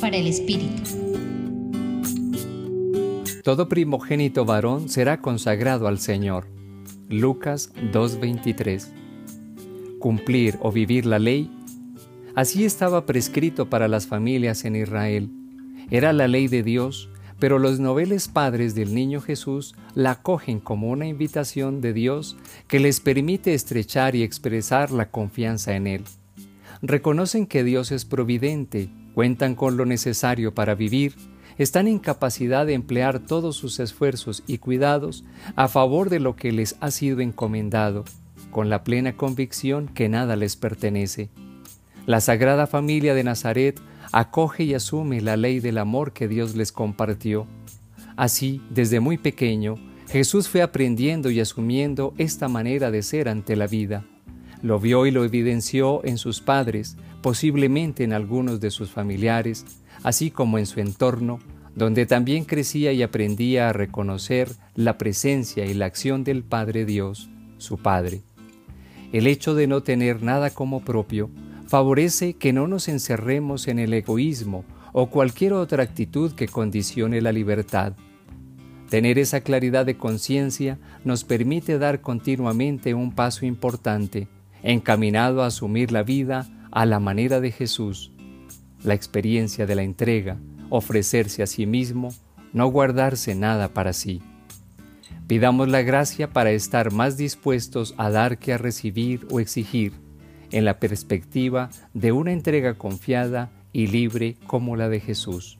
Para el Espíritu. Todo primogénito varón será consagrado al Señor. Lucas 2:23. Cumplir o vivir la ley. Así estaba prescrito para las familias en Israel. Era la ley de Dios, pero los noveles padres del niño Jesús la acogen como una invitación de Dios que les permite estrechar y expresar la confianza en Él. Reconocen que Dios es providente, cuentan con lo necesario para vivir, están en capacidad de emplear todos sus esfuerzos y cuidados a favor de lo que les ha sido encomendado, con la plena convicción que nada les pertenece. La Sagrada Familia de Nazaret acoge y asume la ley del amor que Dios les compartió. Así, desde muy pequeño, Jesús fue aprendiendo y asumiendo esta manera de ser ante la vida. Lo vio y lo evidenció en sus padres, posiblemente en algunos de sus familiares, así como en su entorno, donde también crecía y aprendía a reconocer la presencia y la acción del Padre Dios, su Padre. El hecho de no tener nada como propio favorece que no nos encerremos en el egoísmo o cualquier otra actitud que condicione la libertad. Tener esa claridad de conciencia nos permite dar continuamente un paso importante, encaminado a asumir la vida a la manera de Jesús, la experiencia de la entrega, ofrecerse a sí mismo, no guardarse nada para sí. Pidamos la gracia para estar más dispuestos a dar que a recibir o exigir, en la perspectiva de una entrega confiada y libre como la de Jesús.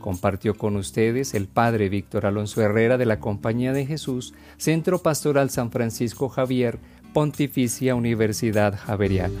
Compartió con ustedes el Padre Víctor Alonso Herrera de la Compañía de Jesús, Centro Pastoral San Francisco Javier, Pontificia Universidad Javeriana.